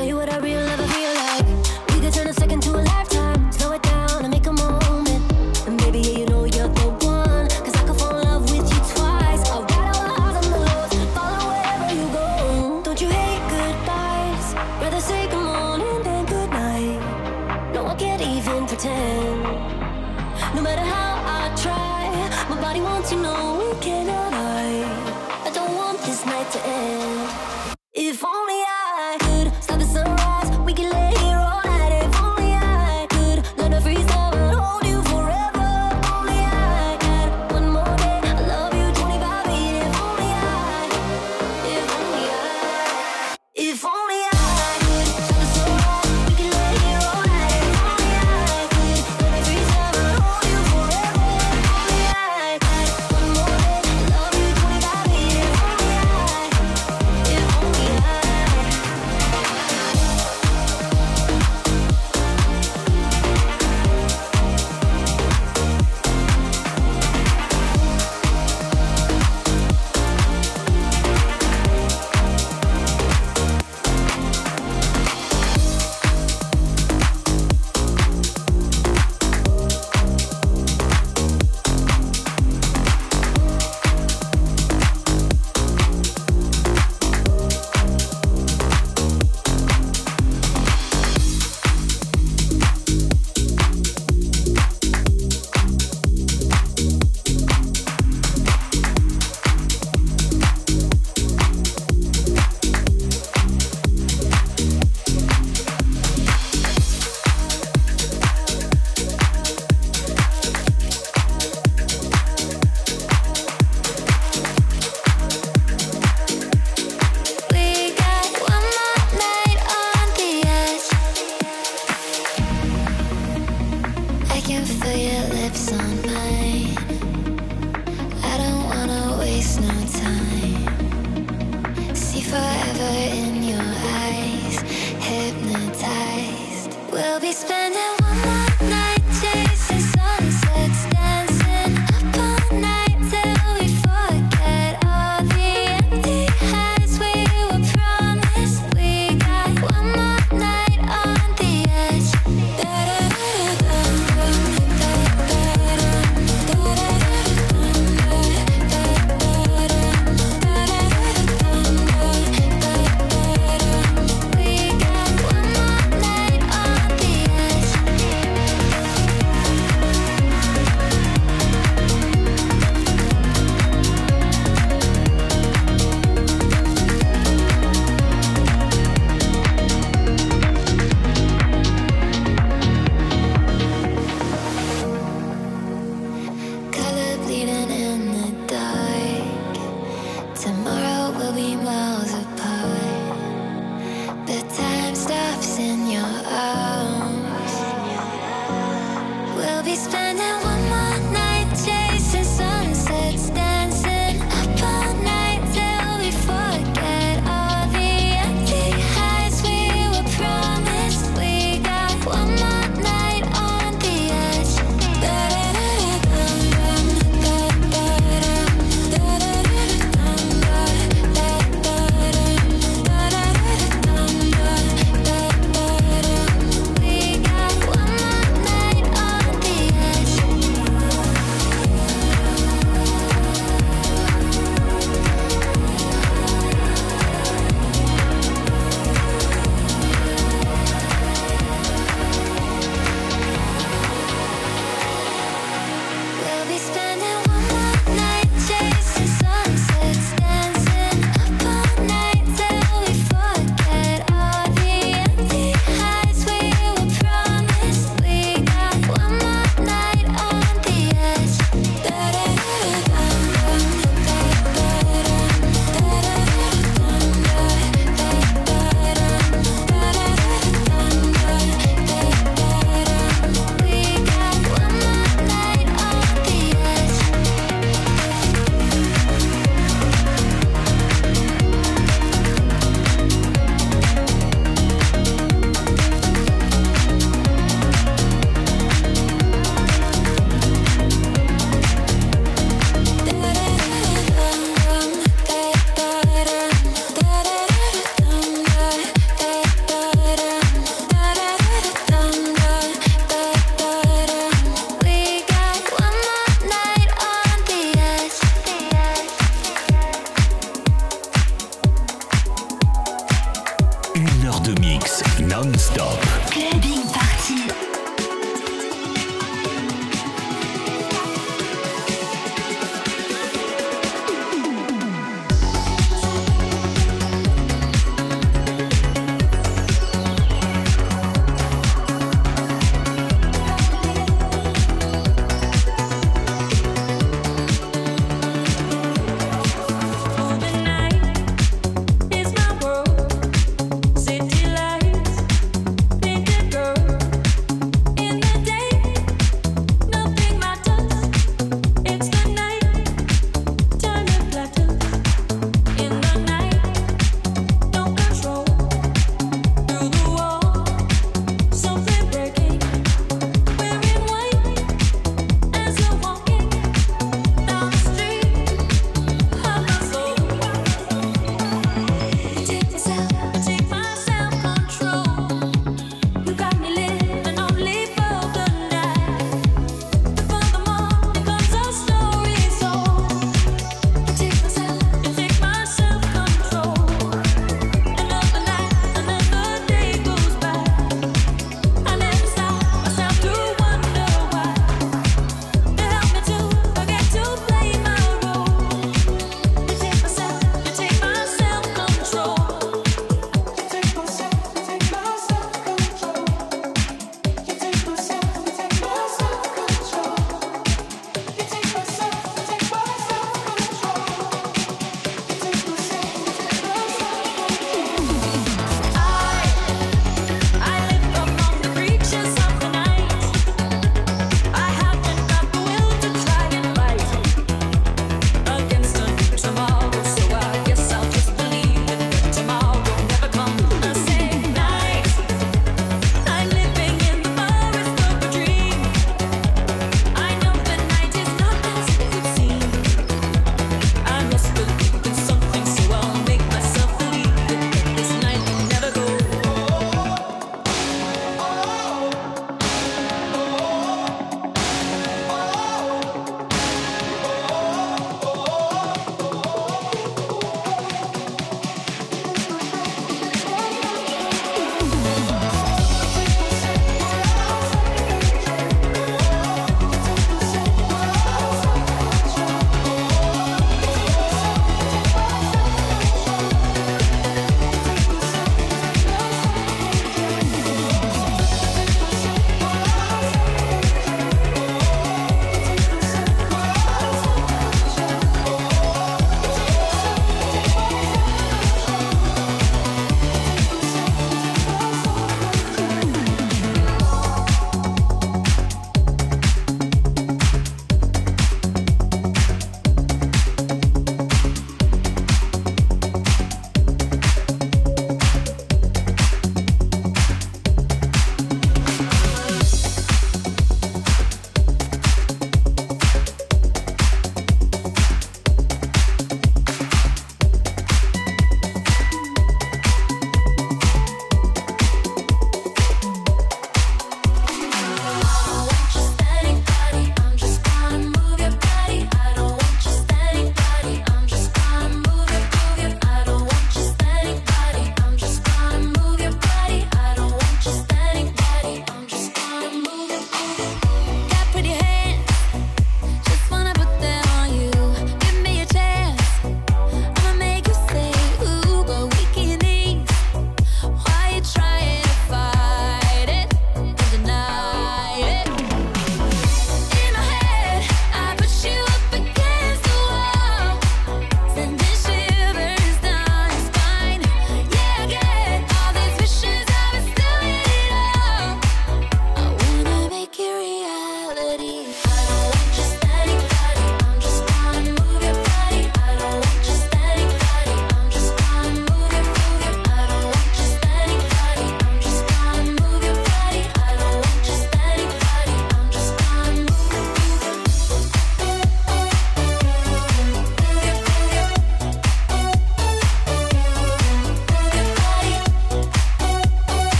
tell you what I really.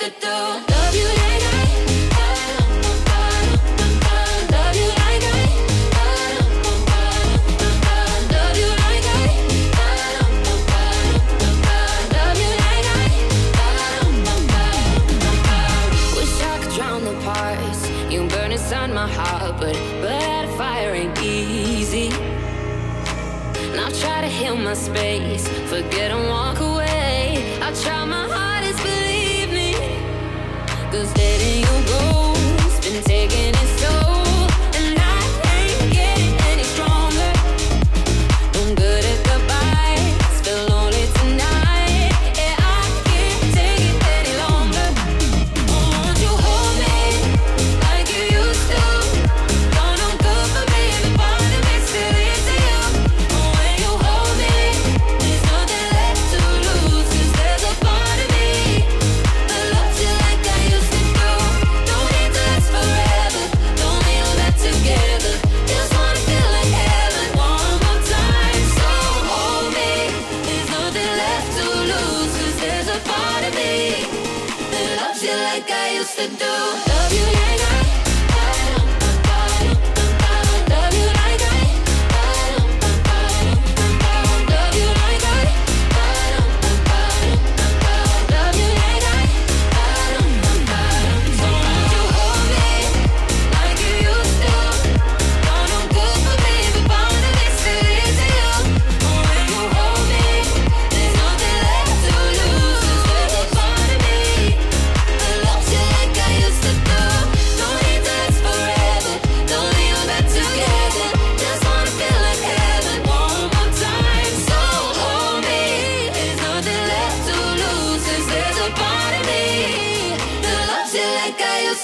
To do.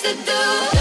To do.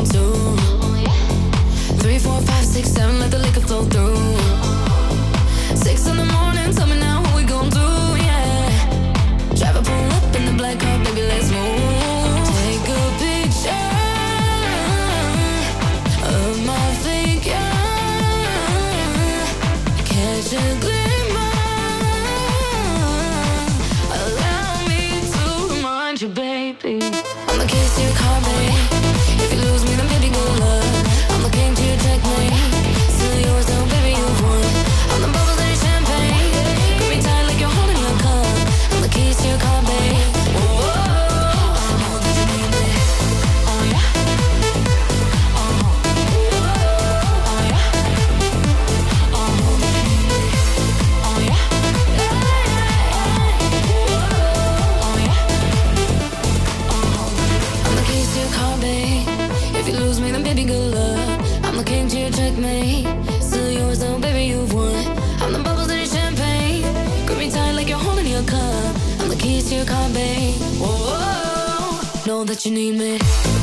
on two. Three, four, five, six, seven, let the liquor flow through. you need me.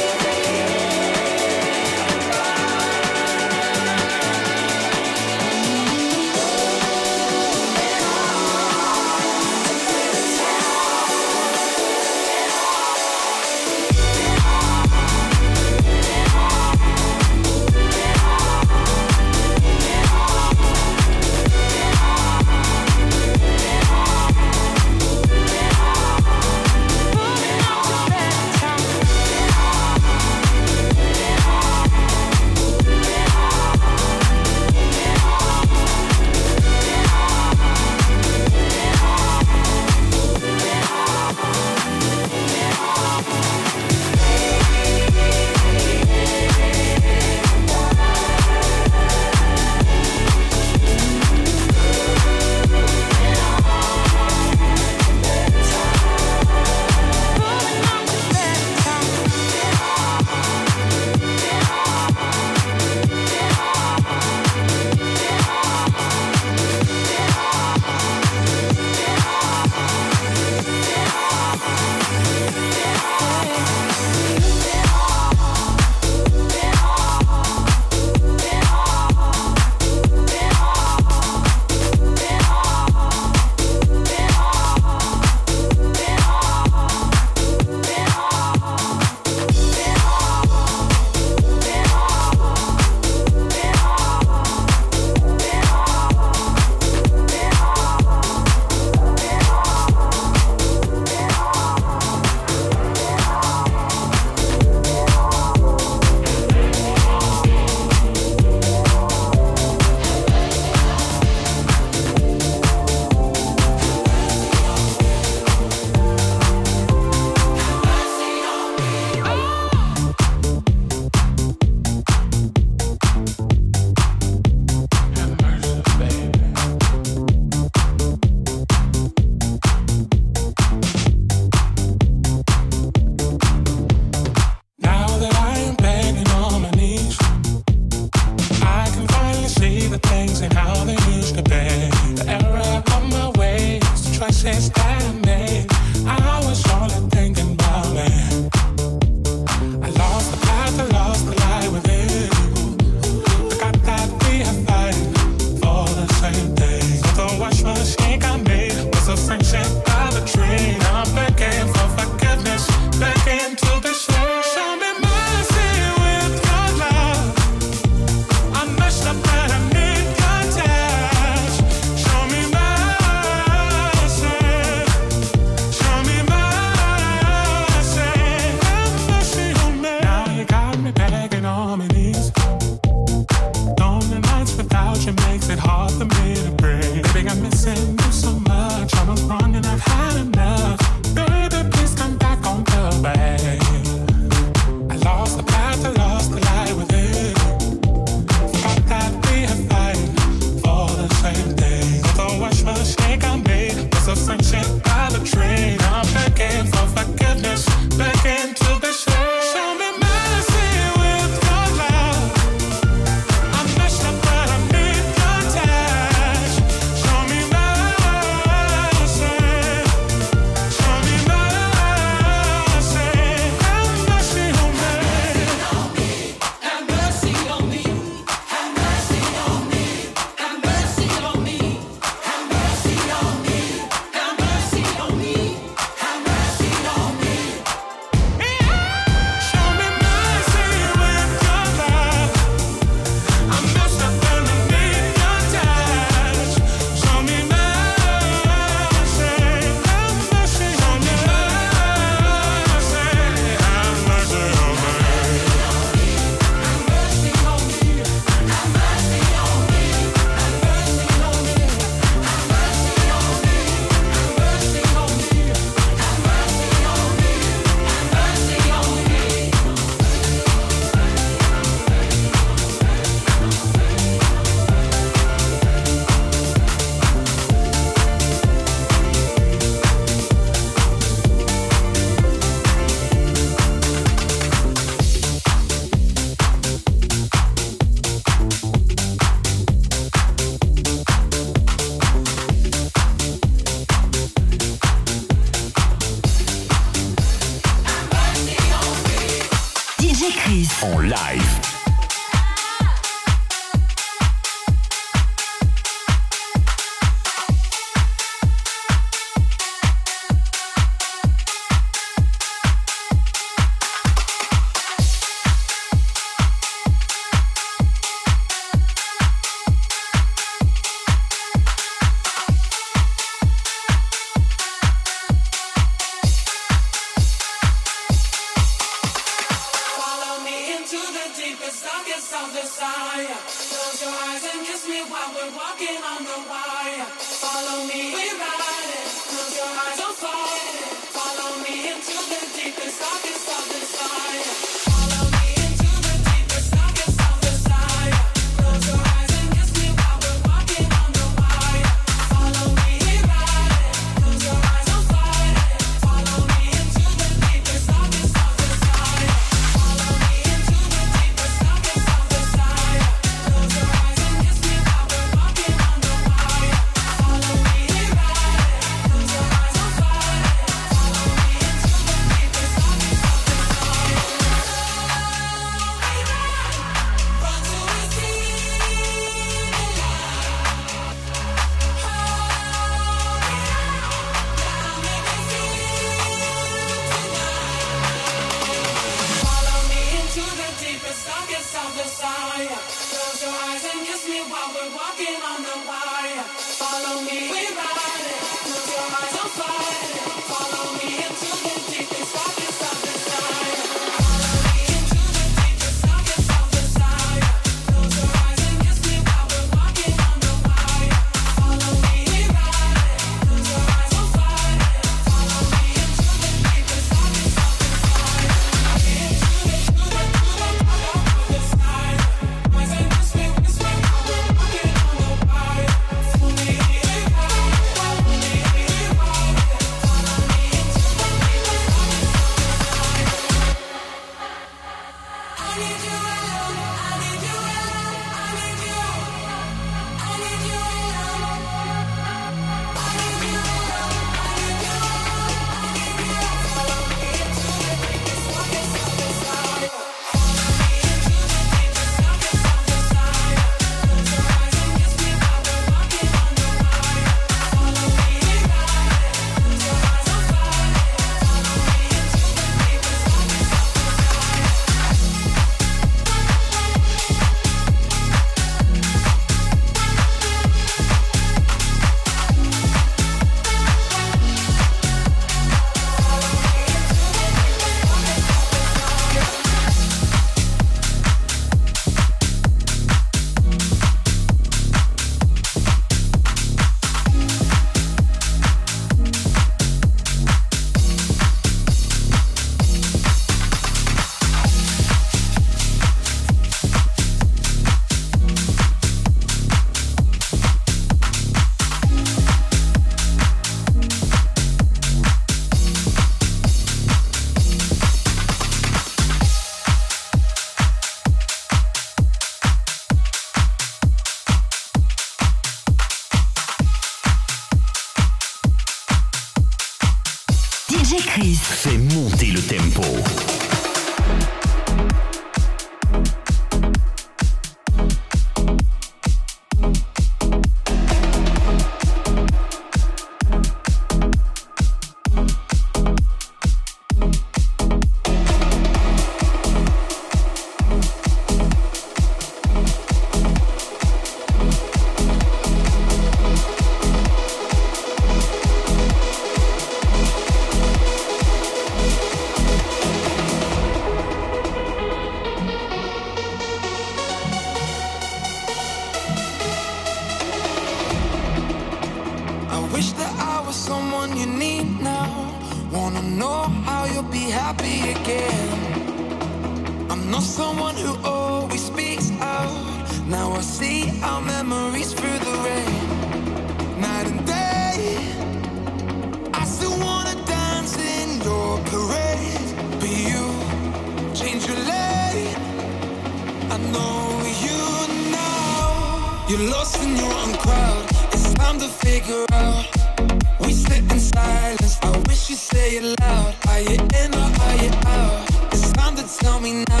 Are you loud? Are you in or are you out? It's time to tell me now.